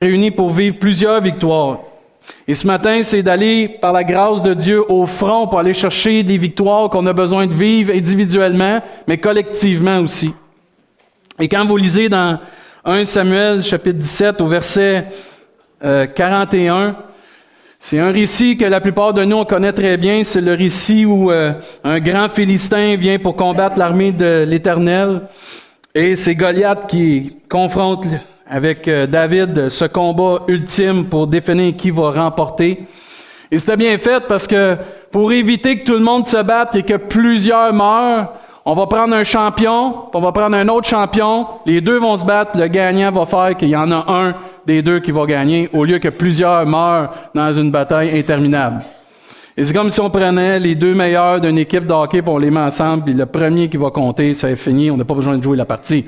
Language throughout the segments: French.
réunis pour vivre plusieurs victoires. Et ce matin, c'est d'aller, par la grâce de Dieu, au front pour aller chercher des victoires qu'on a besoin de vivre individuellement, mais collectivement aussi. Et quand vous lisez dans 1 Samuel chapitre 17 au verset 41, euh, c'est un récit que la plupart de nous on connaît très bien. C'est le récit où euh, un grand Philistin vient pour combattre l'armée de l'Éternel. Et c'est Goliath qui confronte avec euh, David ce combat ultime pour définir qui va remporter. Et c'était bien fait parce que pour éviter que tout le monde se batte et que plusieurs meurent, on va prendre un champion, on va prendre un autre champion, les deux vont se battre, le gagnant va faire qu'il y en a un des deux qui va gagner, au lieu que plusieurs meurent dans une bataille interminable. Et c'est comme si on prenait les deux meilleurs d'une équipe de hockey, puis on les met ensemble, puis le premier qui va compter, ça est fini, on n'a pas besoin de jouer la partie.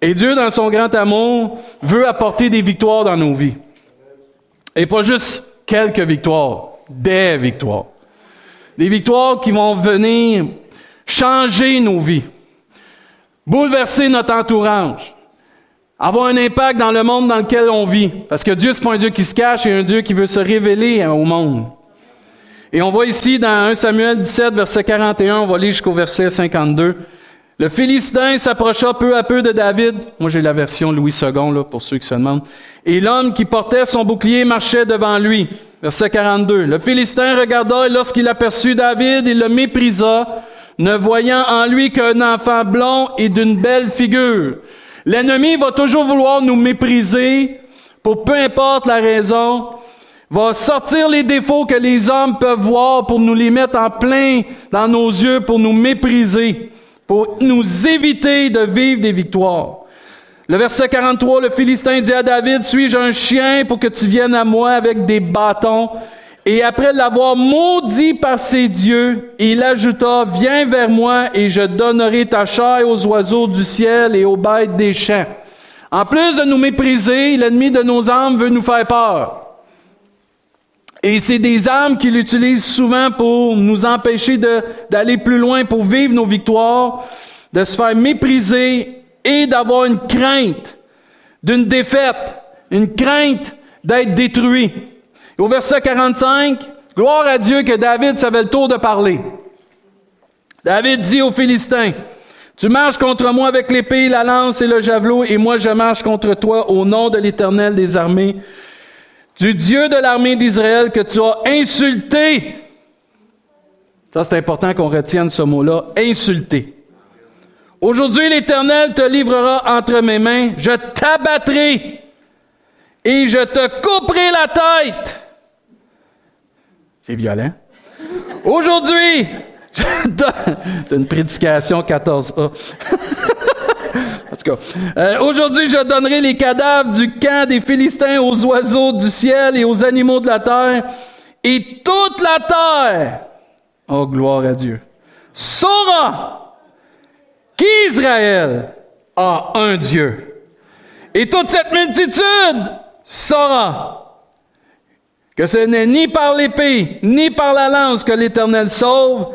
Et Dieu, dans son grand amour, veut apporter des victoires dans nos vies. Et pas juste quelques victoires, des victoires. Des victoires qui vont venir changer nos vies, bouleverser notre entourage, avoir un impact dans le monde dans lequel on vit. Parce que Dieu, c'est pas un Dieu qui se cache, c'est un Dieu qui veut se révéler au monde. Et on voit ici dans 1 Samuel 17, verset 41, on va lire jusqu'au verset 52. Le Philistin s'approcha peu à peu de David. Moi, j'ai la version Louis II, là, pour ceux qui se demandent. Et l'homme qui portait son bouclier marchait devant lui. Verset 42. Le Philistin regarda et lorsqu'il aperçut David, il le méprisa, ne voyant en lui qu'un enfant blond et d'une belle figure. L'ennemi va toujours vouloir nous mépriser pour peu importe la raison, va sortir les défauts que les hommes peuvent voir pour nous les mettre en plein dans nos yeux, pour nous mépriser pour nous éviter de vivre des victoires. Le verset 43, le Philistin dit à David, suis-je un chien pour que tu viennes à moi avec des bâtons? Et après l'avoir maudit par ses dieux, il ajouta, viens vers moi et je donnerai ta chair aux oiseaux du ciel et aux bêtes des champs. En plus de nous mépriser, l'ennemi de nos âmes veut nous faire peur. Et c'est des armes qu'il utilise souvent pour nous empêcher d'aller plus loin, pour vivre nos victoires, de se faire mépriser et d'avoir une crainte d'une défaite, une crainte d'être détruit. au verset 45, gloire à Dieu que David savait le tour de parler. David dit aux Philistins, tu marches contre moi avec l'épée, la lance et le javelot, et moi je marche contre toi au nom de l'Éternel des armées du Dieu de l'armée d'Israël que tu as insulté. Ça, c'est important qu'on retienne ce mot-là, insulté. Aujourd'hui, l'Éternel te livrera entre mes mains, je t'abattrai et je te couperai la tête. C'est violent. Aujourd'hui, c'est une prédication 14a. Euh, aujourd'hui, je donnerai les cadavres du camp des Philistins aux oiseaux du ciel et aux animaux de la terre, et toute la terre, oh gloire à Dieu, saura qu'Israël a un Dieu. Et toute cette multitude saura que ce n'est ni par l'épée, ni par la lance que l'Éternel sauve,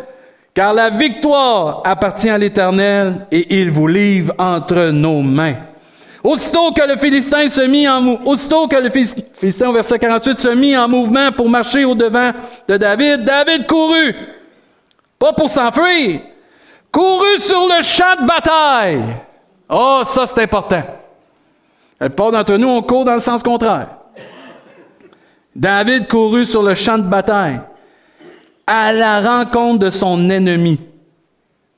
car la victoire appartient à l'Éternel et il vous livre entre nos mains. Aussitôt que le Philistin se mit en aussitôt que le Philistin au verset 48 se mit en mouvement pour marcher au devant de David, David courut, pas pour s'enfuir, courut sur le champ de bataille. Oh, ça c'est important. La plupart d'entre nous, on court dans le sens contraire. David courut sur le champ de bataille à la rencontre de son ennemi,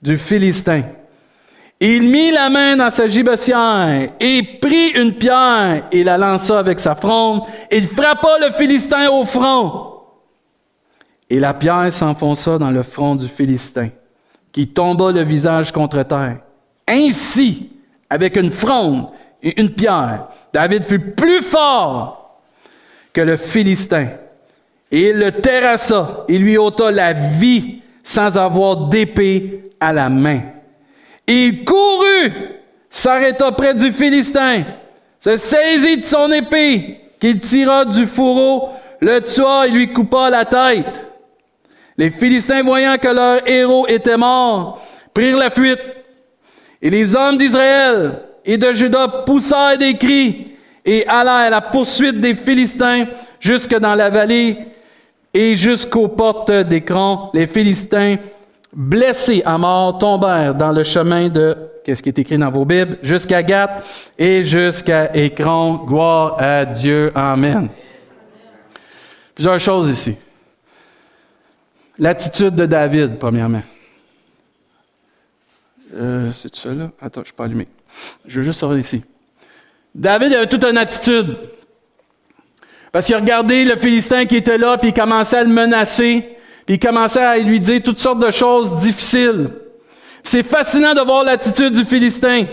du Philistin. Il mit la main dans sa gibecière et prit une pierre et la lança avec sa fronde. Il frappa le Philistin au front. Et la pierre s'enfonça dans le front du Philistin, qui tomba le visage contre terre. Ainsi, avec une fronde et une pierre, David fut plus fort que le Philistin et il le terrassa et lui ôta la vie sans avoir d'épée à la main. il courut, s'arrêta près du Philistin, se saisit de son épée, qu'il tira du fourreau, le tua et lui coupa la tête. Les Philistins, voyant que leur héros était mort, prirent la fuite. Et les hommes d'Israël et de Juda poussèrent des cris et alla à la poursuite des Philistins jusque dans la vallée et jusqu'aux portes d'écran. Les Philistins, blessés à mort, tombèrent dans le chemin de, qu'est-ce qui est écrit dans vos Bibles, jusqu'à Gath et jusqu'à Écran. Gloire à Dieu. Amen. Plusieurs choses ici. L'attitude de David, premièrement. Euh, c'est ça là? Attends, je ne suis pas allumé. Je veux juste sortir ici. David avait toute une attitude. Parce qu'il regardait le Philistin qui était là, puis il commençait à le menacer, puis il commençait à lui dire toutes sortes de choses difficiles. C'est fascinant de voir l'attitude du Philistin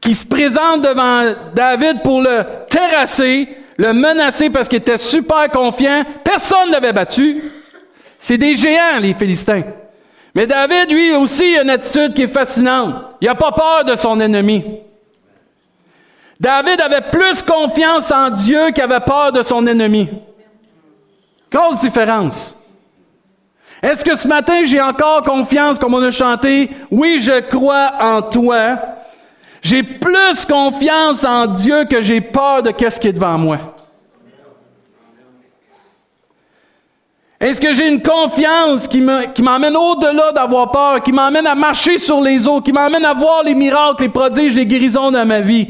qui se présente devant David pour le terrasser, le menacer parce qu'il était super confiant. Personne ne l'avait battu. C'est des géants, les Philistins. Mais David, lui, aussi, a une attitude qui est fascinante. Il n'a pas peur de son ennemi. David avait plus confiance en Dieu qu'il avait peur de son ennemi. Grosse différence. Est-ce que ce matin j'ai encore confiance, comme on a chanté, oui, je crois en toi. J'ai plus confiance en Dieu que j'ai peur de qu'est-ce qui est devant moi. Est-ce que j'ai une confiance qui m'emmène au-delà d'avoir peur, qui m'emmène à marcher sur les eaux, qui m'emmène à voir les miracles, les prodiges, les guérisons dans ma vie?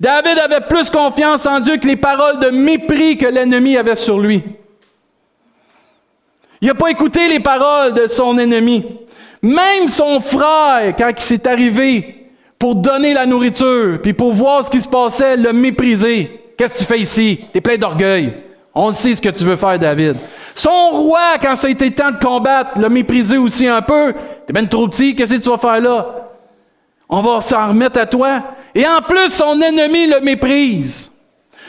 David avait plus confiance en Dieu que les paroles de mépris que l'ennemi avait sur lui. Il n'a pas écouté les paroles de son ennemi. Même son frère, quand il s'est arrivé pour donner la nourriture, puis pour voir ce qui se passait, l'a méprisé. Qu'est-ce que tu fais ici? Tu es plein d'orgueil. On sait ce que tu veux faire, David. Son roi, quand ça a été temps de combattre, l'a méprisé aussi un peu. T'es bien trop petit, qu'est-ce que tu vas faire là? On va s'en remettre à toi. Et en plus, son ennemi le méprise.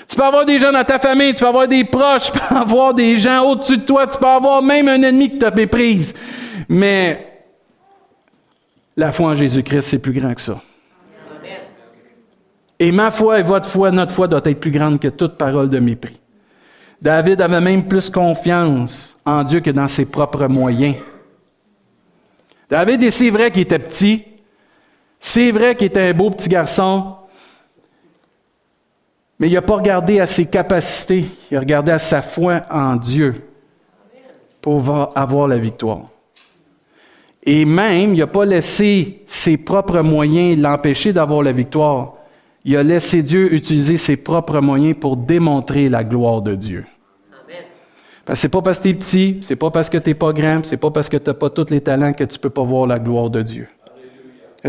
Tu peux avoir des gens dans ta famille, tu peux avoir des proches, tu peux avoir des gens au-dessus de toi, tu peux avoir même un ennemi qui te méprise. Mais la foi en Jésus-Christ, c'est plus grand que ça. Et ma foi et votre foi, notre foi doit être plus grande que toute parole de mépris. David avait même plus confiance en Dieu que dans ses propres moyens. David, c'est vrai qu'il était petit, c'est vrai qu'il était un beau petit garçon, mais il n'a pas regardé à ses capacités, il a regardé à sa foi en Dieu pour avoir la victoire. Et même, il n'a pas laissé ses propres moyens l'empêcher d'avoir la victoire. Il a laissé Dieu utiliser ses propres moyens pour démontrer la gloire de Dieu. Parce que c'est pas parce que tu es petit, c'est pas parce que tu n'es pas grand, c'est pas parce que tu n'as pas tous les talents que tu ne peux pas voir la gloire de Dieu.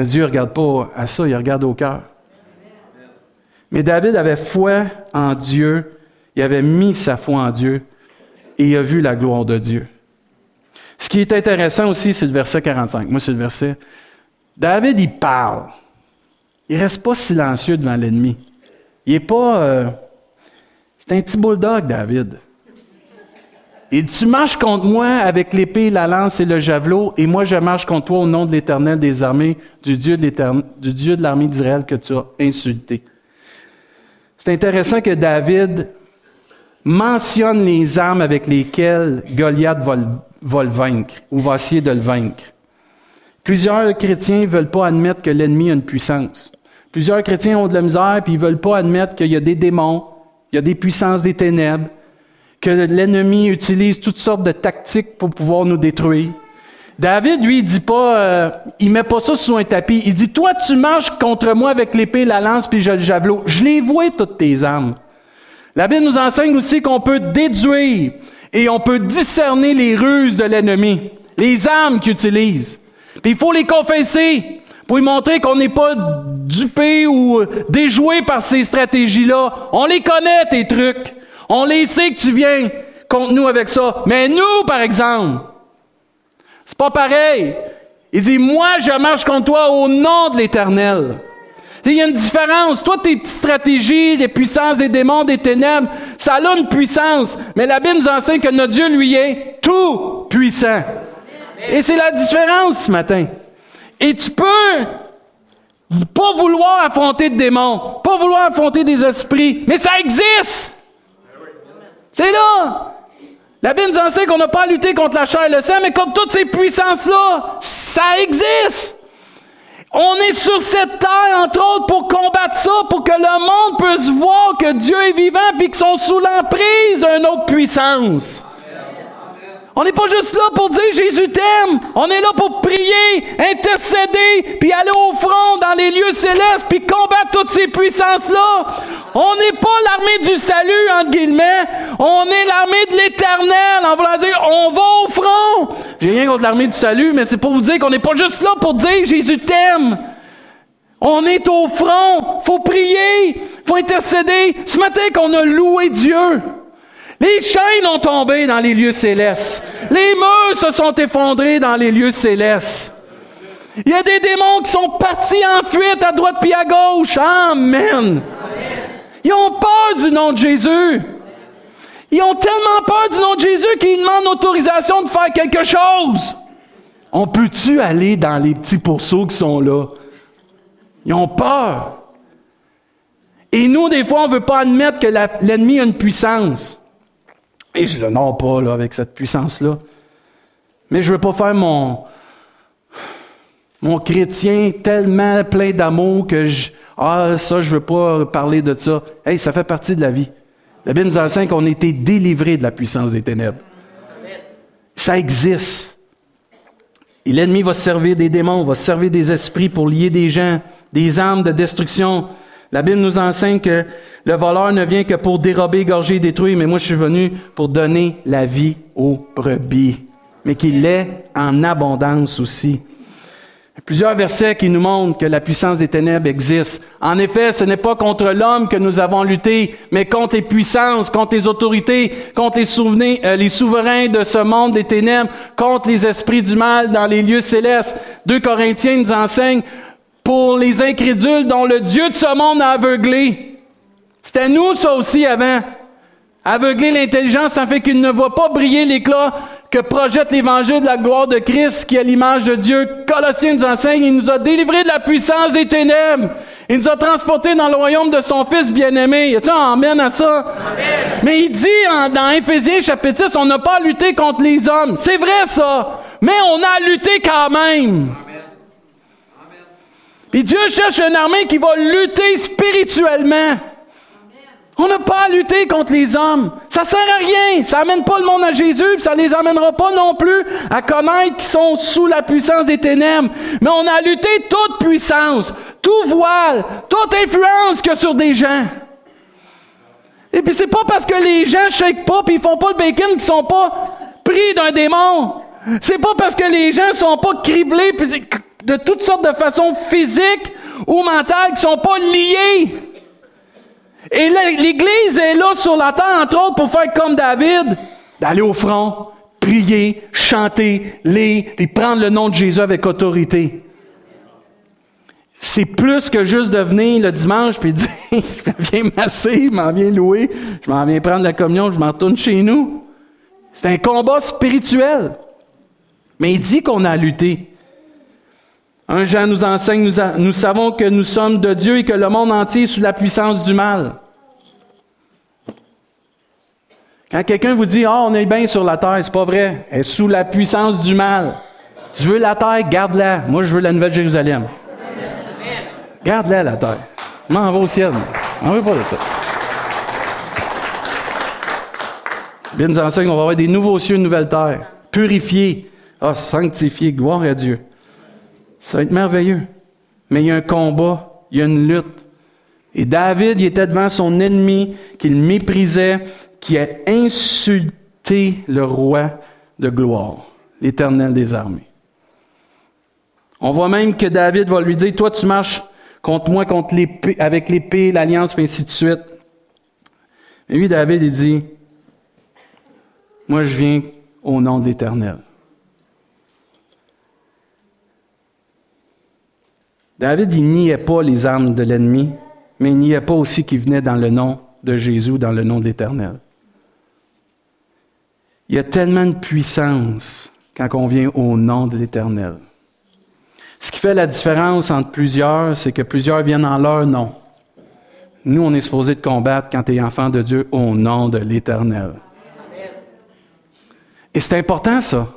Dieu ne regarde pas à ça, il regarde au cœur. Mais David avait foi en Dieu, il avait mis sa foi en Dieu et il a vu la gloire de Dieu. Ce qui est intéressant aussi, c'est le verset 45. Moi, c'est le verset. David, il parle. Il ne reste pas silencieux devant l'ennemi. Il n'est pas. Euh, c'est un petit bulldog, David. Et tu marches contre moi avec l'épée, la lance et le javelot, et moi je marche contre toi au nom de l'Éternel des armées, du Dieu de l'armée d'Israël que tu as insulté. C'est intéressant que David mentionne les armes avec lesquelles Goliath va, va le vaincre, ou va essayer de le vaincre. Plusieurs chrétiens ne veulent pas admettre que l'ennemi a une puissance. Plusieurs chrétiens ont de la misère, puis ils ne veulent pas admettre qu'il y a des démons, il y a des puissances des ténèbres, que l'ennemi utilise toutes sortes de tactiques pour pouvoir nous détruire. David, lui, il dit pas, euh, il met pas ça sous un tapis. Il dit, toi, tu marches contre moi avec l'épée, la lance, puis le javelot. Je les vois toutes tes armes. La Bible nous enseigne aussi qu'on peut déduire et on peut discerner les ruses de l'ennemi, les armes qu'il utilise. Puis il faut les confesser pour lui montrer qu'on n'est pas dupé ou déjoué par ces stratégies-là. On les connaît, tes trucs. On les sait que tu viens contre nous avec ça. Mais nous, par exemple, c'est pas pareil. Il dit, moi, je marche contre toi au nom de l'Éternel. Il y a une différence. Toi, tes petites stratégies, les puissances des démons, des ténèbres, ça a une puissance. Mais la Bible nous enseigne que notre Dieu, lui, est tout puissant. Et c'est la différence ce matin. Et tu peux pas vouloir affronter des démons, pas vouloir affronter des esprits, mais ça existe. C'est là. La Bible nous enseigne qu'on n'a pas à lutter contre la chair et le sang, mais comme toutes ces puissances-là, ça existe. On est sur cette terre, entre autres, pour combattre ça, pour que le monde puisse voir que Dieu est vivant puis qu'ils sont sous l'emprise d'une autre puissance. On n'est pas juste là pour dire Jésus t'aime. On est là pour prier, intercéder, puis aller au front dans les lieux célestes, puis combattre toutes ces puissances-là. On n'est pas l'armée du salut, entre guillemets. On est l'armée de l'éternel, en voulant dire on va au front. J'ai rien contre l'armée du salut, mais c'est pour vous dire qu'on n'est pas juste là pour dire Jésus t'aime. On est au front. Faut prier. Faut intercéder. Ce matin qu'on a loué Dieu. Les chaînes ont tombé dans les lieux célestes. Les murs se sont effondrés dans les lieux célestes. Il y a des démons qui sont partis en fuite à droite puis à gauche. Amen. Ils ont peur du nom de Jésus. Ils ont tellement peur du nom de Jésus qu'ils demandent autorisation de faire quelque chose. On peut-tu aller dans les petits pourceaux qui sont là? Ils ont peur. Et nous, des fois, on ne veut pas admettre que l'ennemi a une puissance. Et je le pas là, avec cette puissance-là. Mais je veux pas faire mon, chrétien tellement plein d'amour que je, ah, ça, je veux pas parler de ça. Hey, ça fait partie de la vie. La Bible nous enseigne qu'on a été délivrés de la puissance des ténèbres. Ça existe. Et l'ennemi va servir des démons, va servir des esprits pour lier des gens, des armes de destruction. La Bible nous enseigne que le voleur ne vient que pour dérober, égorger, détruire, mais moi je suis venu pour donner la vie aux brebis, mais qu'il l'ait en abondance aussi. Plusieurs versets qui nous montrent que la puissance des ténèbres existe. En effet, ce n'est pas contre l'homme que nous avons lutté, mais contre les puissances, contre les autorités, contre les, euh, les souverains de ce monde des ténèbres, contre les esprits du mal dans les lieux célestes. Deux Corinthiens nous enseignent pour les incrédules dont le Dieu de ce monde a aveuglé. C'était nous, ça aussi, avant. Aveugler l'intelligence en fait qu'il ne voit pas briller l'éclat que projette l'évangile de la gloire de Christ, qui est l'image de Dieu. Colossiens nous enseigne, il nous a délivrés de la puissance des ténèbres. Il nous a transportés dans le royaume de son Fils bien-aimé. Y a-t-il un amen à ça? Mais il dit dans Éphésiens chapitre 6, on n'a pas lutté contre les hommes. C'est vrai ça. Mais on a lutté quand même. Et Dieu cherche une armée qui va lutter spirituellement. On n'a pas à lutter contre les hommes. Ça sert à rien. Ça amène pas le monde à Jésus, puis ça les amènera pas non plus à connaître qu'ils sont sous la puissance des ténèbres. Mais on a à lutter toute puissance, tout voile, toute influence que sur des gens. Et puis c'est pas parce que les gens shake pas puis ils font pas le bacon qu'ils sont pas pris d'un démon. C'est pas parce que les gens sont pas criblés de toutes sortes de façons physiques ou mentales qui ne sont pas liées. Et l'Église est là sur la terre, entre autres, pour faire comme David, d'aller au front, prier, chanter, lire et prendre le nom de Jésus avec autorité. C'est plus que juste de venir le dimanche puis dire je viens masser, je m'en viens louer, je m'en viens prendre la communion, je m'en retourne chez nous. C'est un combat spirituel. Mais il dit qu'on a lutté. 1 Jean nous enseigne, nous, savons que nous sommes de Dieu et que le monde entier est sous la puissance du mal. Quand quelqu'un vous dit, ah, oh, on est bien sur la terre, c'est pas vrai. Elle est sous la puissance du mal. Tu veux la terre, garde-la. Moi, je veux la Nouvelle Jérusalem. Garde-la, la terre. M'en va au ciel. On veut pas de ça. Bien nous enseigne qu'on va avoir des nouveaux cieux, une nouvelle terre. Purifiés. Ah, sanctifiés. Gloire à Dieu. Ça va être merveilleux. Mais il y a un combat, il y a une lutte. Et David, il était devant son ennemi qu'il méprisait, qui a insulté le roi de gloire, l'Éternel des armées. On voit même que David va lui dire, toi tu marches contre moi avec l'épée, l'alliance, et ainsi de suite. Mais lui, David, il dit, moi je viens au nom de l'Éternel. David, il niait pas les armes de l'ennemi, mais il niait pas aussi qu'il venait dans le nom de Jésus, dans le nom de l'Éternel. Il y a tellement de puissance quand on vient au nom de l'Éternel. Ce qui fait la différence entre plusieurs, c'est que plusieurs viennent en leur nom. Nous, on est supposé de combattre quand tu es enfant de Dieu au nom de l'Éternel. Et c'est important ça.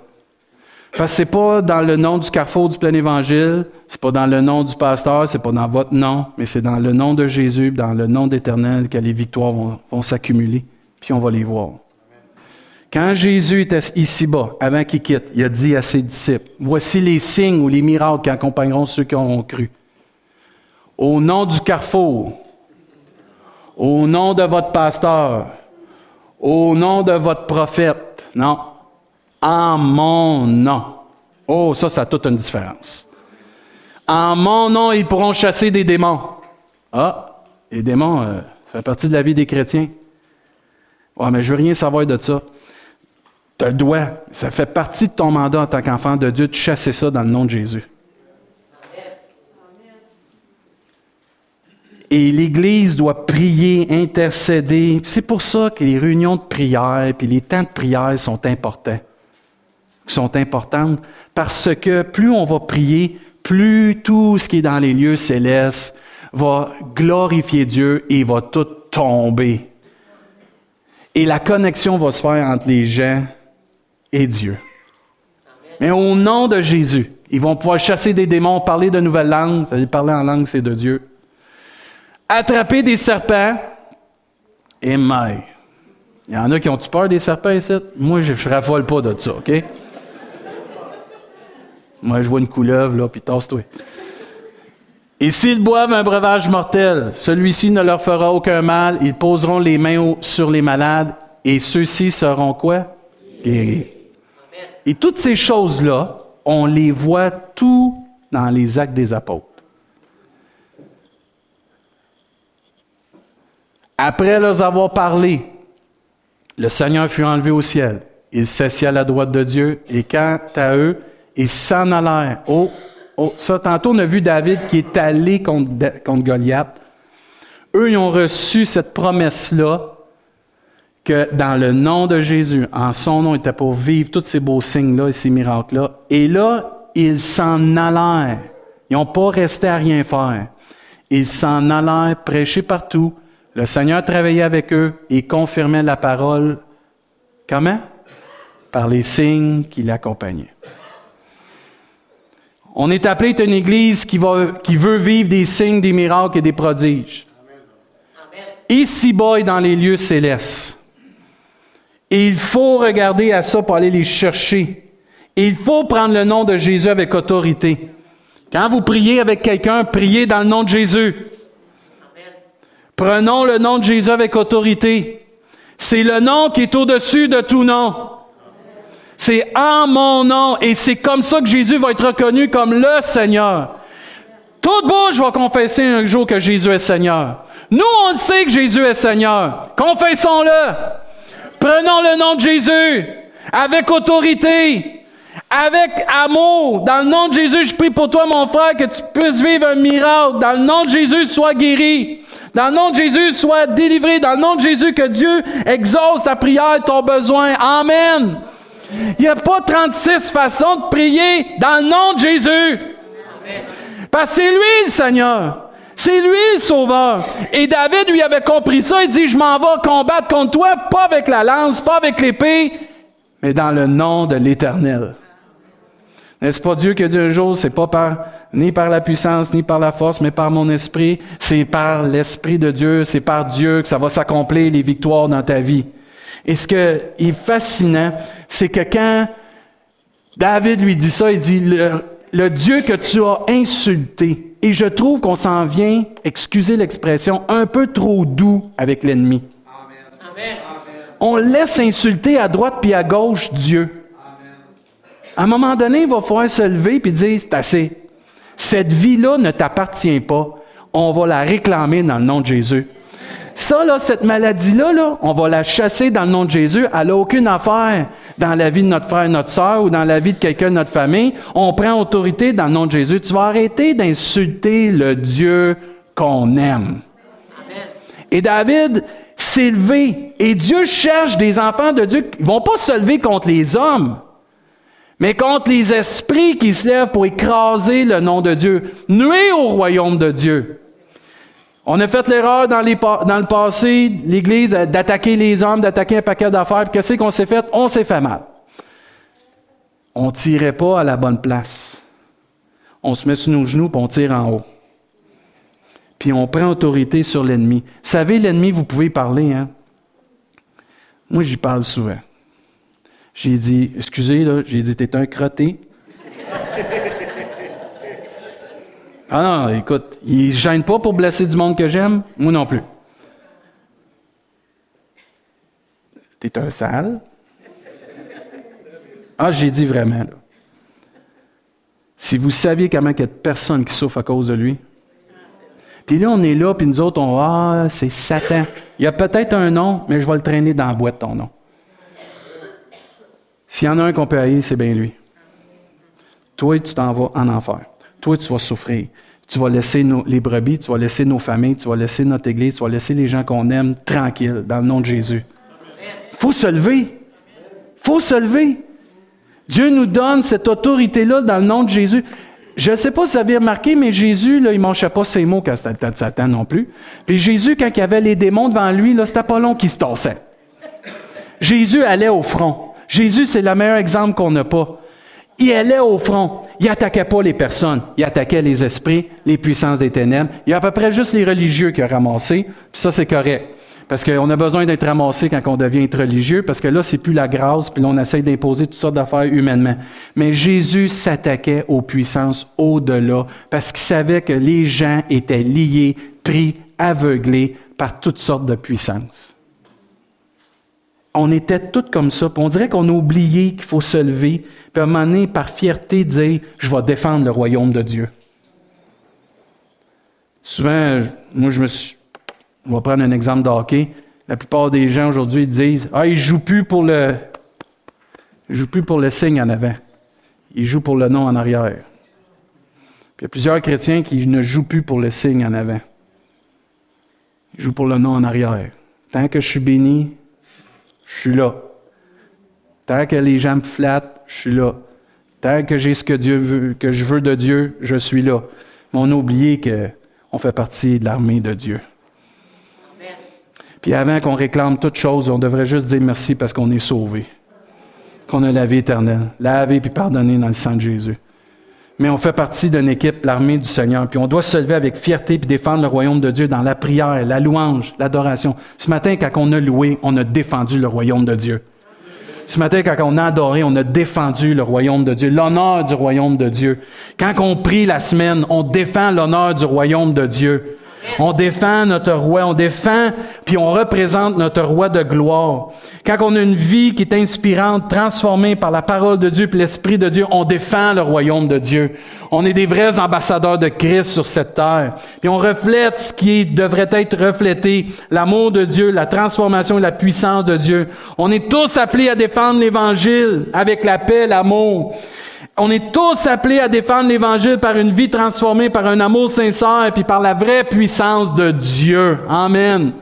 Parce que c'est pas dans le nom du carrefour du plein évangile, c'est pas dans le nom du pasteur, c'est pas dans votre nom, mais c'est dans le nom de Jésus, dans le nom d'Éternel que les victoires vont, vont s'accumuler, puis on va les voir. Quand Jésus était ici-bas, avant qu'il quitte, il a dit à ses disciples, voici les signes ou les miracles qui accompagneront ceux qui auront cru. Au nom du carrefour, au nom de votre pasteur, au nom de votre prophète, non, en mon nom. Oh, ça, ça a toute une différence. En mon nom, ils pourront chasser des démons. Ah, les démons, euh, ça fait partie de la vie des chrétiens. Ouais, mais je veux rien savoir de ça. Tu le dois. Ça fait partie de ton mandat en tant qu'enfant de Dieu de chasser ça dans le nom de Jésus. Et l'Église doit prier, intercéder. C'est pour ça que les réunions de prière et les temps de prière sont importants. Sont importantes parce que plus on va prier, plus tout ce qui est dans les lieux célestes va glorifier Dieu et va tout tomber. Et la connexion va se faire entre les gens et Dieu. Mais au nom de Jésus, ils vont pouvoir chasser des démons, parler de nouvelles langues. Parler en langue, c'est de Dieu attraper des serpents et maille. Il y en a qui ont-tu peur des serpents ici? Moi, je ne raffole pas de ça, OK? Moi, je vois une couleuvre, là, puis tasse-toi. Et s'ils boivent un breuvage mortel, celui-ci ne leur fera aucun mal. Ils poseront les mains sur les malades et ceux-ci seront quoi? Guéris. Et toutes ces choses-là, on les voit tout dans les actes des apôtres. Après leur avoir parlé, le Seigneur fut enlevé au ciel. Il s'assit à la droite de Dieu et quant à eux, ils s'en allèrent. Oh, oh, ça, tantôt, on a vu David qui est allé contre, contre Goliath. Eux, ils ont reçu cette promesse-là que dans le nom de Jésus, en son nom, ils étaient pour vivre tous ces beaux signes-là et ces miracles-là. Et là, ils s'en allèrent. Ils n'ont pas resté à rien faire. Ils s'en allèrent prêcher partout, le Seigneur travaillait avec eux et confirmait la parole. Comment? Par les signes qui l'accompagnaient. On est appelé à une église qui, va, qui veut vivre des signes, des miracles et des prodiges. Ici-bas et dans les lieux célestes. Et il faut regarder à ça pour aller les chercher. Et il faut prendre le nom de Jésus avec autorité. Quand vous priez avec quelqu'un, priez dans le nom de Jésus. Prenons le nom de Jésus avec autorité. C'est le nom qui est au-dessus de tout nom. C'est en mon nom et c'est comme ça que Jésus va être reconnu comme le Seigneur. Toute bouche va confesser un jour que Jésus est Seigneur. Nous, on sait que Jésus est Seigneur. Confessons-le. Prenons le nom de Jésus avec autorité, avec amour. Dans le nom de Jésus, je prie pour toi, mon frère, que tu puisses vivre un miracle. Dans le nom de Jésus, sois guéri. Dans le nom de Jésus, sois délivré. Dans le nom de Jésus, que Dieu exauce ta prière, ton besoin. Amen. Il n'y a pas 36 façons de prier dans le nom de Jésus. Parce que c'est lui le Seigneur. C'est lui le Sauveur. Et David lui avait compris ça. Il dit, je m'en vais combattre contre toi, pas avec la lance, pas avec l'épée, mais dans le nom de l'Éternel. N'est-ce pas Dieu qui a dit un jour, c'est pas par, ni par la puissance, ni par la force, mais par mon esprit. C'est par l'esprit de Dieu, c'est par Dieu que ça va s'accomplir les victoires dans ta vie. Et ce qui est fascinant, c'est que quand David lui dit ça, il dit, le, Dieu que tu as insulté, et je trouve qu'on s'en vient, excusez l'expression, un peu trop doux avec l'ennemi. On laisse insulter à droite puis à gauche Dieu. À un moment donné, il va falloir se lever et dire, c'est assez. Cette vie-là ne t'appartient pas. On va la réclamer dans le nom de Jésus. Ça, là, cette maladie-là, là, on va la chasser dans le nom de Jésus. Elle n'a aucune affaire dans la vie de notre frère, notre soeur ou dans la vie de quelqu'un de notre famille. On prend autorité dans le nom de Jésus. Tu vas arrêter d'insulter le Dieu qu'on aime. Et David s'est levé. Et Dieu cherche des enfants de Dieu qui ne vont pas se lever contre les hommes mais contre les esprits qui se lèvent pour écraser le nom de Dieu, nuer au royaume de Dieu. On a fait l'erreur dans, le passé, l'Église, d'attaquer les hommes, d'attaquer un paquet d'affaires. Puis qu'est-ce qu'on s'est fait? On s'est fait mal. on ne tirait pas à la bonne place. On se met sur nos genoux et on tire en haut. Puis on prend autorité sur l'ennemi. Savez, l'ennemi, vous pouvez parler, hein? Moi, j'y parle souvent. J'ai dit, excusez, là, j'ai dit, t'es un crotté. Ah non, écoute, il ne gêne pas pour blesser du monde que j'aime, moi non plus. T'es un sale? Ah, j'ai dit vraiment, là. Si vous saviez comment il y a de personnes qui souffrent à cause de lui. Puis là, on est là, puis nous autres, on Ah, c'est Satan. Il y a peut-être un nom, mais je vais le traîner dans la boîte, ton nom. S'il y en a un qu'on peut haïr, c'est bien lui. Toi, tu t'en vas en enfer. Toi, tu vas souffrir. Tu vas laisser les brebis, tu vas laisser nos familles, tu vas laisser notre Église, tu vas laisser les gens qu'on aime tranquilles dans le nom de Jésus. Faut se lever. Faut se lever. Dieu nous donne cette autorité-là dans le nom de Jésus. Je ne sais pas si vous avez remarqué, mais Jésus, là, il ne mangeait pas ses mots quand c'était le temps de Satan non plus. Puis Jésus, quand il y avait les démons devant lui, là, c'était pas long qu'il se tassait. Jésus allait au front. Jésus, c'est le meilleur exemple qu'on n'a pas. Il allait au front. Il attaquait pas les personnes. Il attaquait les esprits, les puissances des ténèbres. Il y a à peu près juste les religieux qui a ramassé. Puis ça, c'est correct. Parce qu'on a besoin d'être ramassé quand on devient être religieux, parce que là, c'est plus la grâce, puis là, on essaie d'imposer toutes sortes d'affaires humainement. Mais Jésus s'attaquait aux puissances au-delà, parce qu'il savait que les gens étaient liés, pris, aveuglés par toutes sortes de puissances. On était tous comme ça, puis on dirait qu'on a oublié qu'il faut se lever, puis à un moment donné, par fierté, dire Je vais défendre le royaume de Dieu. Souvent, moi, je me suis on va prendre un exemple de hockey. La plupart des gens aujourd'hui disent Ah, il ne joue plus pour le. Il joue plus pour le signe en avant. Il joue pour le nom en arrière. Puis il y a plusieurs chrétiens qui ne jouent plus pour le signe en avant. Ils jouent pour le nom en arrière. Tant que je suis béni, je suis là. Tant que les gens me flattent, je suis là. Tant que j'ai ce que Dieu veut, que je veux de Dieu, je suis là. Mais on a oublié qu'on fait partie de l'armée de Dieu. Puis avant qu'on réclame toute chose, on devrait juste dire merci parce qu'on est sauvé. Qu'on a la vie éternelle. Lavé puis pardonné dans le sang de Jésus. Mais on fait partie d'une équipe, l'armée du Seigneur. Puis on doit se lever avec fierté puis défendre le royaume de Dieu dans la prière, la louange, l'adoration. Ce matin, quand on a loué, on a défendu le royaume de Dieu. Ce matin, quand on a adoré, on a défendu le royaume de Dieu, l'honneur du royaume de Dieu. Quand on prie la semaine, on défend l'honneur du royaume de Dieu. On défend notre roi, on défend, puis on représente notre roi de gloire. Quand on a une vie qui est inspirante, transformée par la parole de Dieu et l'Esprit de Dieu, on défend le royaume de Dieu. On est des vrais ambassadeurs de Christ sur cette terre. Puis on reflète ce qui devrait être reflété, l'amour de Dieu, la transformation et la puissance de Dieu. On est tous appelés à défendre l'Évangile avec la paix, l'amour. On est tous appelés à défendre l'Évangile par une vie transformée, par un amour sincère et puis par la vraie puissance de Dieu. Amen.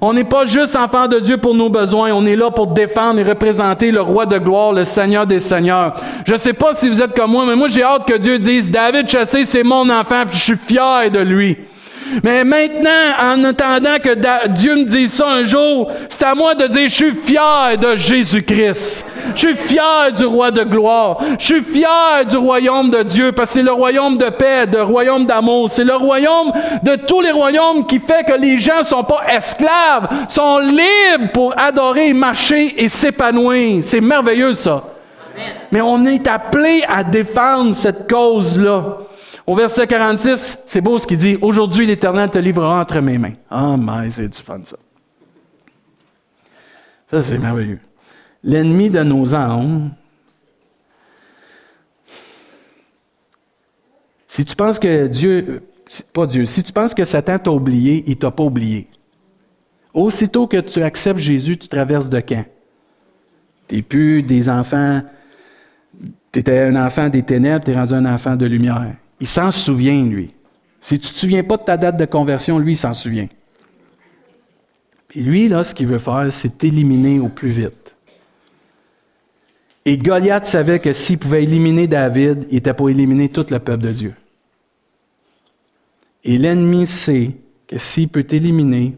On n'est pas juste enfants de Dieu pour nos besoins, on est là pour défendre et représenter le roi de gloire, le Seigneur des Seigneurs. Je ne sais pas si vous êtes comme moi, mais moi j'ai hâte que Dieu dise, David Chassé, c'est mon enfant, puis je suis fier de lui. Mais maintenant, en attendant que Dieu me dise ça un jour, c'est à moi de dire, je suis fier de Jésus-Christ. Je suis fier du roi de gloire. Je suis fier du royaume de Dieu parce que c'est le royaume de paix, le royaume d'amour. C'est le royaume de tous les royaumes qui fait que les gens sont pas esclaves, sont libres pour adorer, marcher et s'épanouir. C'est merveilleux ça. Mais on est appelé à défendre cette cause-là. Au verset 46, c'est beau ce qu'il dit. Aujourd'hui, l'Éternel te livrera entre mes mains. Ah, mais c'est du fun, ça. Ça, c'est merveilleux. L'ennemi de nos âmes, si tu penses que Dieu, pas Dieu, si tu penses que Satan t'a oublié, il t'a pas oublié. Aussitôt que tu acceptes Jésus, tu traverses de camp. Tu n'es plus des enfants, tu étais un enfant des ténèbres, tu es rendu un enfant de lumière. Il s'en souvient, lui. Si tu ne te souviens pas de ta date de conversion, lui, il s'en souvient. Et lui, là, ce qu'il veut faire, c'est t'éliminer au plus vite. Et Goliath savait que s'il pouvait éliminer David, il n'était pas éliminer tout le peuple de Dieu. Et l'ennemi sait que s'il peut t'éliminer,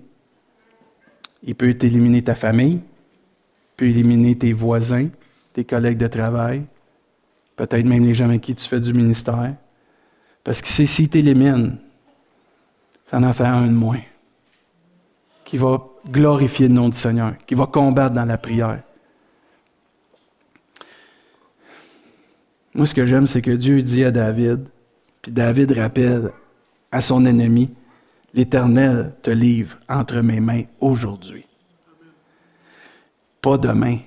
il peut éliminer ta famille, il peut éliminer tes voisins, tes collègues de travail, peut-être même les gens avec qui tu fais du ministère. Parce que c'est si tu élimines, ça en fait un de moins qui va glorifier le nom du Seigneur, qui va combattre dans la prière. Moi, ce que j'aime, c'est que Dieu dit à David, puis David rappelle à son ennemi, l'Éternel te livre entre mes mains aujourd'hui. Pas demain,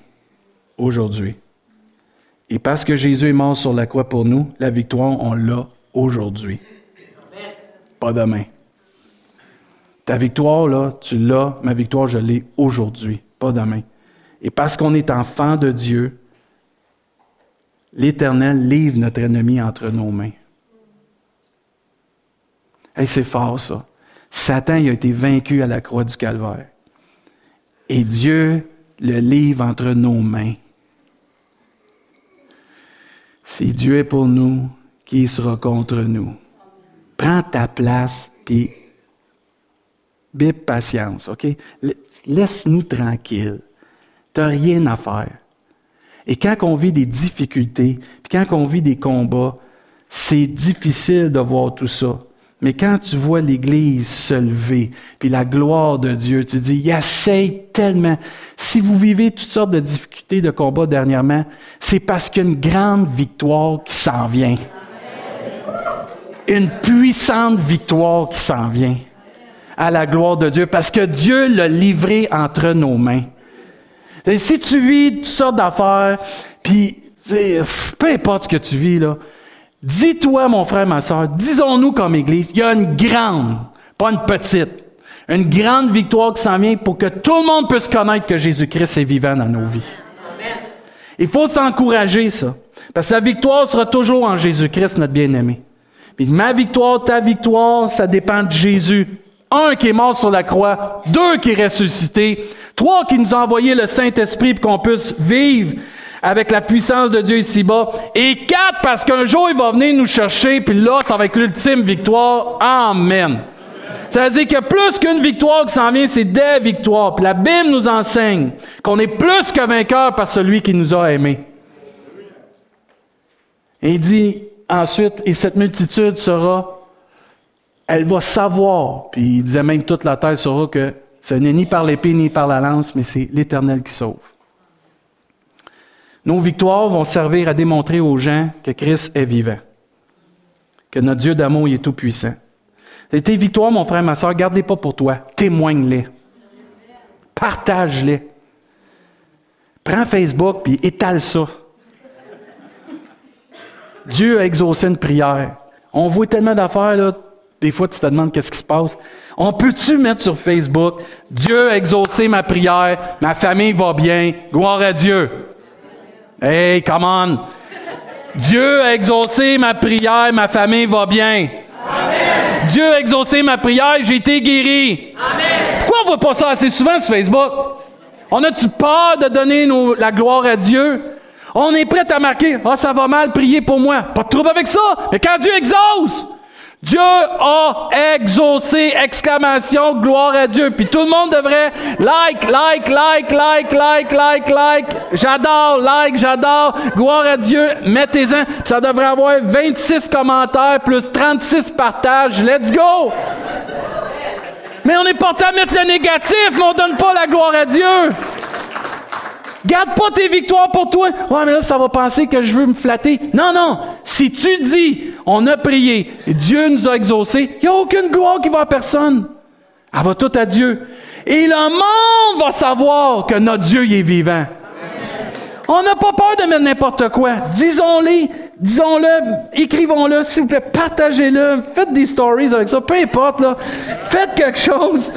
aujourd'hui. Et parce que Jésus est mort sur la croix pour nous, la victoire, on l'a aujourd'hui. Pas demain. Ta victoire, là, tu l'as, ma victoire, je l'ai aujourd'hui, pas demain. Et parce qu'on est enfant de Dieu, l'Éternel livre notre ennemi entre nos mains. Hey, c'est fort, ça. Satan il a été vaincu à la croix du calvaire. Et Dieu le livre entre nos mains. Si Dieu est pour nous, qui sera contre nous? Prends ta place, puis bip patience, OK? Laisse-nous tranquilles. Tu n'as rien à faire. Et quand on vit des difficultés, puis quand on vit des combats, c'est difficile de voir tout ça. Mais quand tu vois l'Église se lever, puis la gloire de Dieu, tu dis, il essaye tellement. Si vous vivez toutes sortes de difficultés de combat dernièrement, c'est parce qu'il grande victoire qui s'en vient. Une puissante victoire qui s'en vient à la gloire de Dieu, parce que Dieu l'a livré entre nos mains. Si tu vis toutes sortes d'affaires, puis peu importe ce que tu vis, là, dis-toi, mon frère, ma soeur, disons-nous comme Église, il y a une grande, pas une petite, une grande victoire qui s'en vient pour que tout le monde puisse connaître que Jésus-Christ est vivant dans nos vies. Il faut s'encourager, ça. Parce que la victoire sera toujours en Jésus-Christ, notre bien-aimé. Mais ma victoire, ta victoire, ça dépend de Jésus. Un qui est mort sur la croix, deux qui est ressuscité, trois qui nous a envoyé le Saint-Esprit pour qu'on puisse vivre avec la puissance de Dieu ici-bas, et quatre parce qu'un jour il va venir nous chercher, puis là, ça va être l'ultime victoire. Amen. Ça veut dire que plus qu'une victoire qui s'en vient, c'est des victoires. Puis la Bible nous enseigne qu'on est plus que vainqueur par celui qui nous a aimés. Et il dit ensuite, et cette multitude sera elle va savoir, puis il disait même toute la terre saura que ce n'est ni par l'épée ni par la lance, mais c'est l'Éternel qui sauve. Nos victoires vont servir à démontrer aux gens que Christ est vivant, que notre Dieu d'amour est tout-puissant. Et tes victoires, mon frère, ma soeur, gardez pas pour toi, témoigne-les. Partage-les. Prends Facebook puis étale ça. Dieu a exaucé une prière. On voit tellement d'affaires, là, des fois, tu te demandes qu'est-ce qui se passe. On peut-tu mettre sur Facebook, Dieu a exaucé ma prière, ma famille va bien, gloire à Dieu. Hey, come on. Dieu a exaucé ma prière, ma famille va bien. Amen. Dieu a exaucé ma prière, j'ai été guéri. Amen. Pourquoi on voit pas ça assez souvent sur Facebook? On a-tu peur de donner la gloire à Dieu? On est prêt à marquer, ah, ça va mal, prier pour moi. Pas de trouble avec ça. Mais quand Dieu exauce, Dieu a exaucé, exclamation, gloire à Dieu. Puis tout le monde devrait like, like, like, like, like, like, like. J'adore, like, j'adore, gloire à Dieu. Mettez-en. Ça devrait avoir 26 commentaires plus 36 partages. Let's go! Mais on est porté à mettre le négatif, mais on donne pas la gloire à Dieu. Garde pas tes victoires pour toi. Ouais, mais là, ça va penser que je veux me flatter. Non, non. Si tu dis, on a prié, Dieu nous a exaucés, il n'y a aucune gloire qui va à personne. Elle va tout à Dieu. Et le monde va savoir que notre Dieu est vivant. On n'a pas peur de mettre n'importe quoi. Disons-le, disons-le, écrivons-le, s'il vous plaît, partagez-le, faites des stories avec ça, peu importe, là. Faites quelque chose.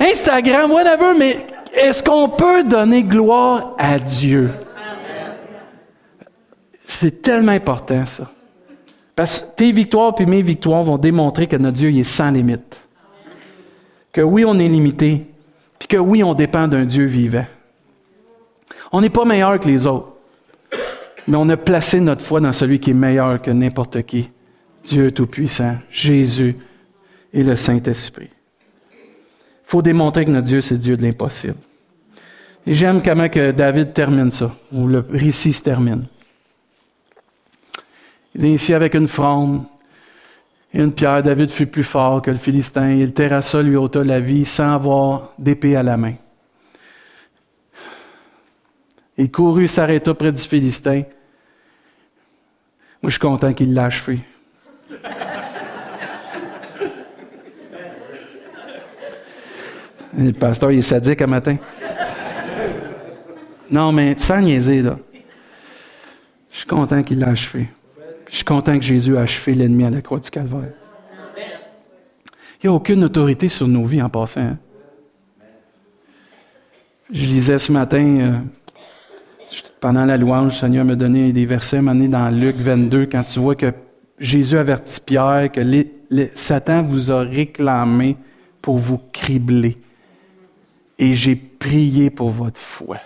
Instagram, whatever, mais est-ce qu'on peut donner gloire à Dieu? C'est tellement important, ça. Parce que tes victoires puis mes victoires vont démontrer que notre Dieu est sans limite. Que oui, on est limité, puis que oui, on dépend d'un Dieu vivant. On n'est pas meilleur que les autres, mais on a placé notre foi dans celui qui est meilleur que n'importe qui. Dieu Tout-Puissant, Jésus et le Saint-Esprit. Il faut démontrer que notre Dieu, c'est Dieu de l'impossible. Et j'aime comment que David termine ça, ou le récit se termine. Il est ici avec une fronde et une pierre. David fut plus fort que le Philistin. Il terrassa, lui ôta la vie sans avoir d'épée à la main. Il courut, s'arrêta près du Philistin. Moi, je suis content qu'il l'a achevé. Le pasteur, il est sadique un matin. Non, mais sans niaiser, là. Je suis content qu'il l'a achevé. Je suis content que Jésus a achevé l'ennemi à la croix du Calvaire. Il n'y a aucune autorité sur nos vies en passant. Hein. Je lisais ce matin, euh, pendant la louange, le Seigneur me donnait des versets menés dans Luc 22, quand tu vois que Jésus avertit Pierre que Satan vous a réclamé pour vous cribler. Et j'ai prié pour votre foi.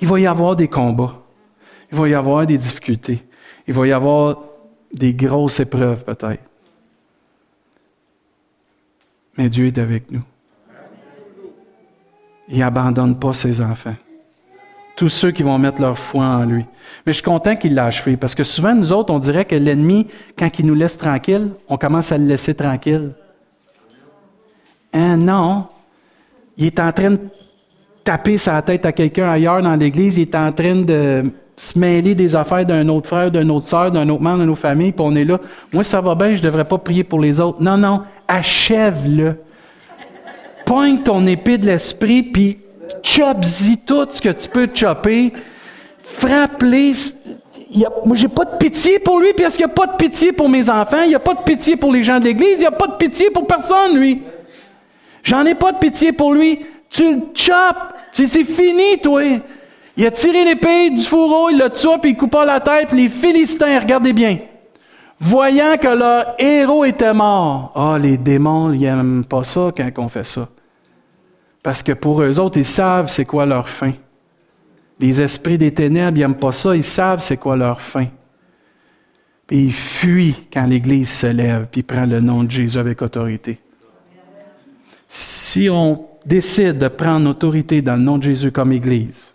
Il va y avoir des combats. Il va y avoir des difficultés. Il va y avoir des grosses épreuves peut-être. Mais Dieu est avec nous. Il n'abandonne pas ses enfants. Tous ceux qui vont mettre leur foi en lui. Mais je suis content qu'il l'a achevé parce que souvent, nous autres, on dirait que l'ennemi, quand il nous laisse tranquille, on commence à le laisser tranquille. Hein, non. Il est en train de taper sa tête à quelqu'un ailleurs dans l'Église. Il est en train de se mêler des affaires d'un autre frère, d'une autre sœur, d'un autre membre de nos familles, puis on est là. Moi, ça va bien, je ne devrais pas prier pour les autres. Non, non, achève-le. Pointe ton épée de l'esprit, puis chop-y tout ce que tu peux chopper. Frappe-les. moi, j'ai pas de pitié pour lui, puis est-ce qu'il n'y a pas de pitié pour mes enfants? Il n'y a pas de pitié pour les gens de l'Église, il n'y a pas de pitié pour personne, lui. J'en ai pas de pitié pour lui. Tu le chopes. C'est fini, toi. Il a tiré l'épée du fourreau, il l'a tué, puis il coupa la tête. Les Philistins, regardez bien, voyant que leur héros était mort. Ah, les démons, ils n'aiment pas ça quand on fait ça. Parce que pour eux autres, ils savent c'est quoi leur fin. Les esprits des ténèbres, ils n'aiment pas ça, ils savent c'est quoi leur fin. Puis ils fuient quand l'Église se lève, puis prend le nom de Jésus avec autorité. Si on décide de prendre autorité dans le nom de Jésus comme Église,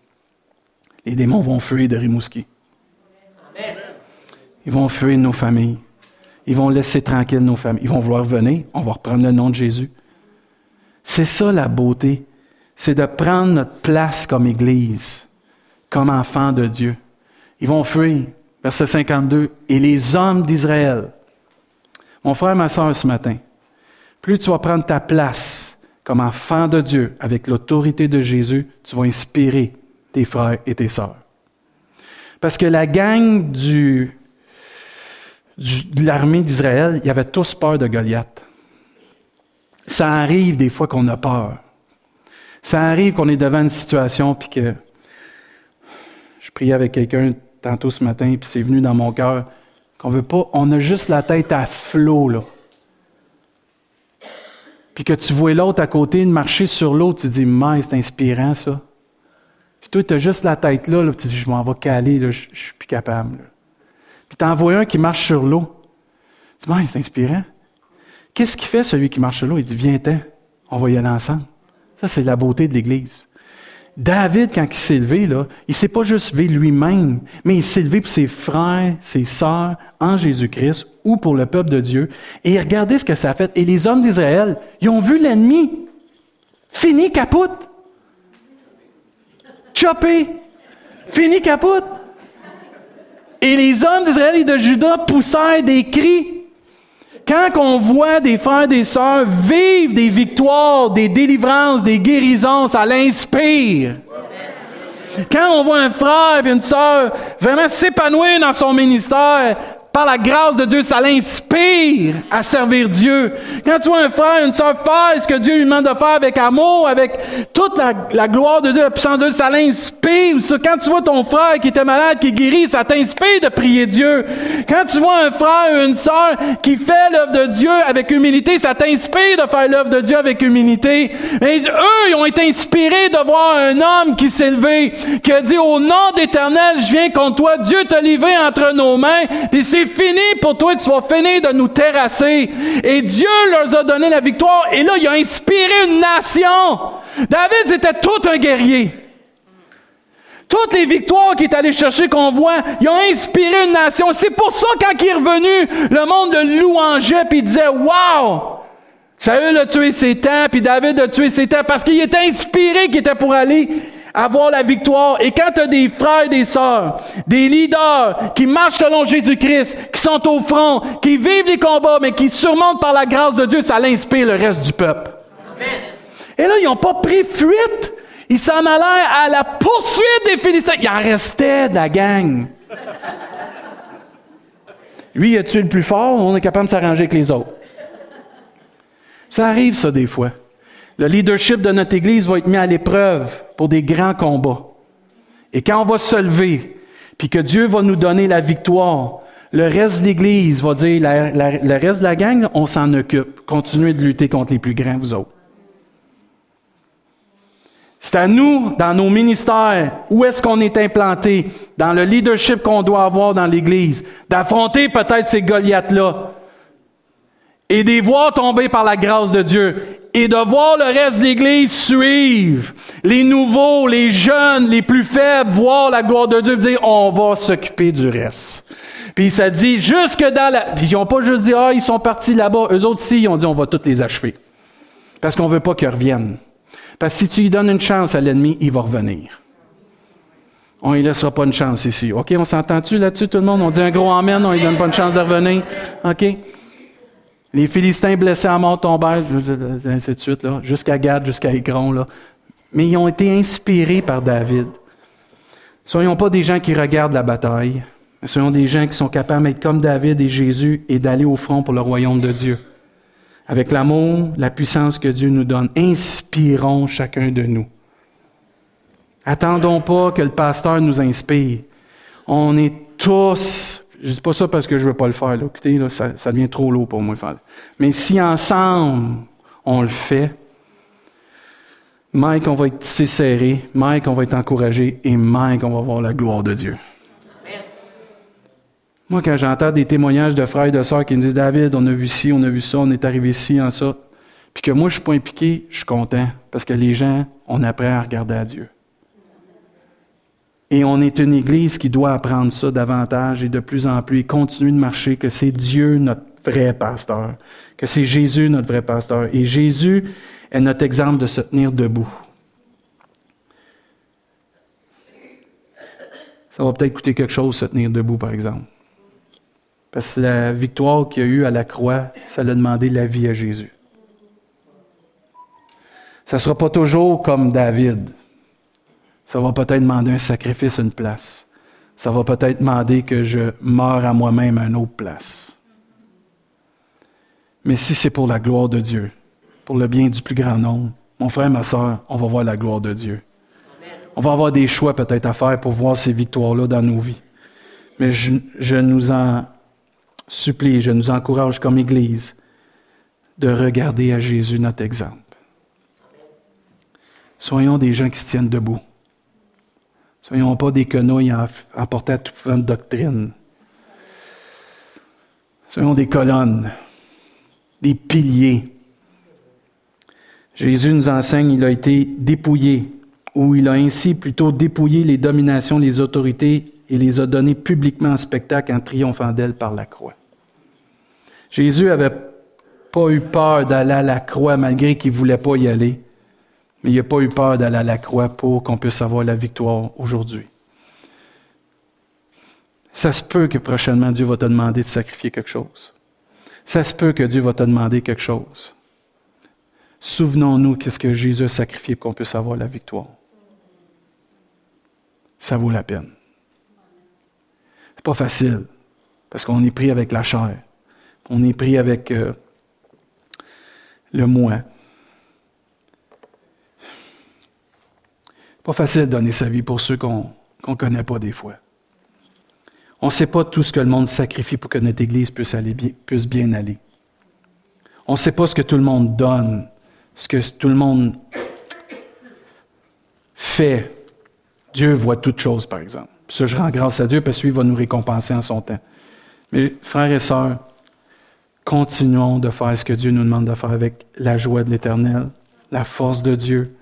les démons vont fuir de Rimouski. Ils vont fuir nos familles. Ils vont laisser tranquilles nos familles. Ils vont vouloir venir. On va reprendre le nom de Jésus. C'est ça la beauté. C'est de prendre notre place comme Église, comme enfants de Dieu. Ils vont fuir. Verset 52. Et les hommes d'Israël. Mon frère, ma soeur, ce matin, plus tu vas prendre ta place comme enfant de Dieu avec l'autorité de Jésus, tu vas inspirer tes frères et tes sœurs. Parce que la gang de l'armée d'Israël, ils avaient tous peur de Goliath. Ça arrive des fois qu'on a peur. Ça arrive qu'on est devant une situation puis que je priais avec quelqu'un tantôt ce matin puis c'est venu dans mon cœur qu'on veut pas, on a juste la tête à flot là. Puis que tu vois l'autre à côté marcher sur l'eau, tu te dis, mais c'est inspirant ça. Puis toi, tu as juste la tête là, tu dis, je m'en vais caler, là, je, ne suis plus capable. Puis tu en vois un qui marche sur l'eau. Tu dis, c'est inspirant. Qu'est-ce qu'il fait, celui qui marche sur l'eau? Il dit, viens-t'en, on va y aller ensemble. Ça, c'est la beauté de l'Église. David, quand il s'est levé, là, il s'est pas juste levé lui-même, mais il s'est levé pour ses frères, ses sœurs en Jésus-Christ ou pour le peuple de Dieu. Et regardez ce que ça a fait. Et les hommes d'Israël, ils ont vu l'ennemi. Fini, capote. Chopé. Fini capote. Et les hommes d'Israël et de Juda poussèrent des cris. Quand on voit des frères et des sœurs vivre des victoires, des délivrances, des guérisons, ça l'inspire. Quand on voit un frère et une sœur vraiment s'épanouir dans son ministère, par la grâce de Dieu, ça l'inspire à servir Dieu. Quand tu vois un frère, une soeur faire ce que Dieu lui demande de faire avec amour, avec toute la, gloire de Dieu, la puissance de Dieu, ça l'inspire. Quand tu vois ton frère qui était malade, qui guérit, ça t'inspire de prier Dieu. Quand tu vois un frère une soeur qui fait l'œuvre de Dieu avec humilité, ça t'inspire de faire l'œuvre de Dieu avec humilité. Et eux, ils ont été inspirés de voir un homme qui s'est levé, qui a dit, au nom d'Éternel, je viens contre toi. Dieu t'a livré entre nos mains. Puis c'est fini pour toi, tu vas finir de nous terrasser. Et Dieu leur a donné la victoire. Et là, il a inspiré une nation. David était tout un guerrier. Toutes les victoires qu'il est allé chercher, qu'on voit, ils ont inspiré une nation. C'est pour ça, quand il est revenu, le monde le louangeait, puis il disait, Wow! Saül a tué ses temps, puis David a tué ses temps, parce qu'il était inspiré qu'il était pour aller avoir la victoire. Et quand tu as des frères et des sœurs, des leaders qui marchent selon Jésus-Christ, qui sont au front, qui vivent les combats, mais qui surmontent par la grâce de Dieu, ça l'inspire le reste du peuple. Et là, ils n'ont pas pris fuite. Ils s'en allèrent à la poursuite des Philistins. Il en restait de la gang. Lui, il a tué le plus fort, on est capable de s'arranger avec les autres. Ça arrive, ça, des fois. Le leadership de notre Église va être mis à l'épreuve pour des grands combats. Et quand on va se lever, puis que Dieu va nous donner la victoire, le reste de l'Église va dire, le reste de la gang, on s'en occupe. Continuez de lutter contre les plus grands, vous autres. C'est à nous, dans nos ministères, où est-ce qu'on est implanté, dans le leadership qu'on doit avoir dans l'Église, d'affronter peut-être ces Goliaths-là et de les voir tomber par la grâce de Dieu et de voir le reste de l'Église suivre, les nouveaux, les jeunes, les plus faibles, voir la gloire de Dieu, dire on va s'occuper du reste. Puis ça dit jusque dans la... Puis ils n'ont pas juste dit ah ils sont partis là-bas, eux autres aussi ils ont dit on va tous les achever. Parce qu'on veut pas qu'ils reviennent. Parce que si tu lui donnes une chance à l'ennemi, il va revenir. On ne lui laissera pas une chance ici. OK, on s'entend-tu là-dessus, tout le monde? On dit un gros amen, on ne lui donne pas une chance de revenir. OK? Les Philistins blessés à mort tombèrent, ainsi de suite, jusqu'à Gad, jusqu'à Écron. Mais ils ont été inspirés par David. Soyons pas des gens qui regardent la bataille, mais soyons des gens qui sont capables d'être comme David et Jésus et d'aller au front pour le royaume de Dieu avec l'amour, la puissance que Dieu nous donne. Inspirons chacun de nous. Attendons pas que le pasteur nous inspire. On est tous, je dis pas ça parce que je veux pas le faire, là. écoutez, là, ça, ça, devient trop lourd pour moi de faire. Mais si ensemble, on le fait, Mike, on va être tissé serré, Mike, on va être encouragé, et Mike, on va voir la gloire de Dieu. Moi, quand j'entends des témoignages de frères et de sœurs qui me disent David, on a vu ci, on a vu ça, on est arrivé ici, en ça, puis que moi, je ne suis pas impliqué, je suis content parce que les gens, on apprend à regarder à Dieu. Et on est une Église qui doit apprendre ça davantage et de plus en plus et continuer de marcher, que c'est Dieu notre vrai pasteur, que c'est Jésus notre vrai pasteur. Et Jésus est notre exemple de se tenir debout. Ça va peut-être coûter quelque chose, se tenir debout, par exemple. Parce que la victoire qu'il y a eu à la croix, ça l'a demandé la vie à Jésus. Ça ne sera pas toujours comme David. Ça va peut-être demander un sacrifice, une place. Ça va peut-être demander que je meure à moi-même une autre place. Mais si c'est pour la gloire de Dieu, pour le bien du plus grand nombre, mon frère, ma soeur, on va voir la gloire de Dieu. On va avoir des choix peut-être à faire pour voir ces victoires-là dans nos vies. Mais je, je nous en supplie, je nous encourage comme Église de regarder à Jésus notre exemple. Soyons des gens qui se tiennent debout. Soyons pas des quenouilles emportés à toute de doctrine. Soyons des colonnes, des piliers. Jésus nous enseigne, il a été dépouillé, ou il a ainsi plutôt dépouillé les dominations, les autorités et les a donnés publiquement en spectacle en triomphant d'elle par la croix. Jésus n'avait pas eu peur d'aller à la croix malgré qu'il ne voulait pas y aller, mais il n'a pas eu peur d'aller à la croix pour qu'on puisse avoir la victoire aujourd'hui. Ça se peut que prochainement Dieu va te demander de sacrifier quelque chose. Ça se peut que Dieu va te demander quelque chose. Souvenons-nous qu'est-ce que Jésus a sacrifié pour qu'on puisse avoir la victoire. Ça vaut la peine. C'est pas facile, parce qu'on est pris avec la chair. On est pris avec euh, le moi. Pas facile de donner sa vie pour ceux qu'on ne connaît pas des fois. On ne sait pas tout ce que le monde sacrifie pour que notre Église puisse, aller puisse bien aller. On ne sait pas ce que tout le monde donne, ce que tout le monde fait. Dieu voit toutes choses, par exemple. Ça, je rends grâce à Dieu parce qu'il va nous récompenser en son temps. Mais frères et sœurs, continuons de faire ce que Dieu nous demande de faire avec la joie de l'Éternel, la force de Dieu,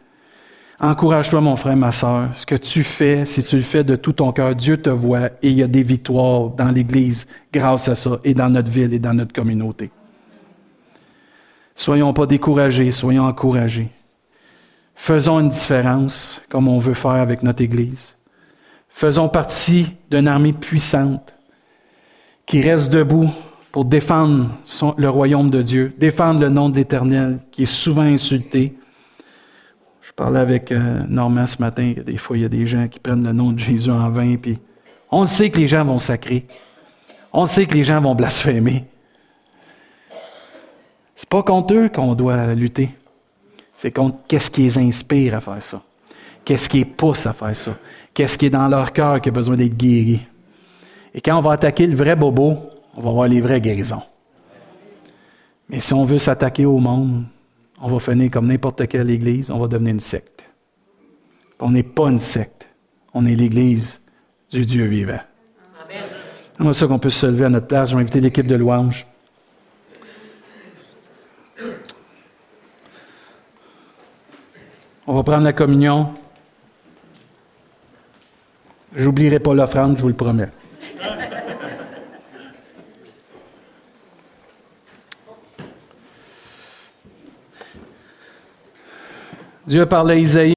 Encourage-toi, mon frère, ma soeur. Ce que tu fais, si tu le fais de tout ton cœur, Dieu te voit et il y a des victoires dans l'Église grâce à ça et dans notre ville et dans notre communauté. Soyons pas découragés, soyons encouragés. Faisons une différence comme on veut faire avec notre Église. Faisons partie d'une armée puissante qui reste debout pour défendre le royaume de Dieu, défendre le nom de l'Éternel qui est souvent insulté, parlais avec euh, Normand ce matin, des fois, il y a des gens qui prennent le nom de Jésus en vain, puis on sait que les gens vont sacrer. On sait que les gens vont blasphémer. C'est pas contre eux qu'on doit lutter. C'est contre qu'est-ce qui les inspire à faire ça. Qu'est-ce qui les pousse à faire ça. Qu'est-ce qui est dans leur cœur qui a besoin d'être guéri. Et quand on va attaquer le vrai bobo, on va voir les vraies guérisons. Mais si on veut s'attaquer au monde, on va finir comme n'importe quelle église, on va devenir une secte. On n'est pas une secte, on est l'église du Dieu vivant. Amen. ça qu'on peut se lever à notre place. Je vais inviter l'équipe de louange. On va prendre la communion. J'oublierai pas l'offrande, je vous le promets. Dieu a parlé à Isaïe.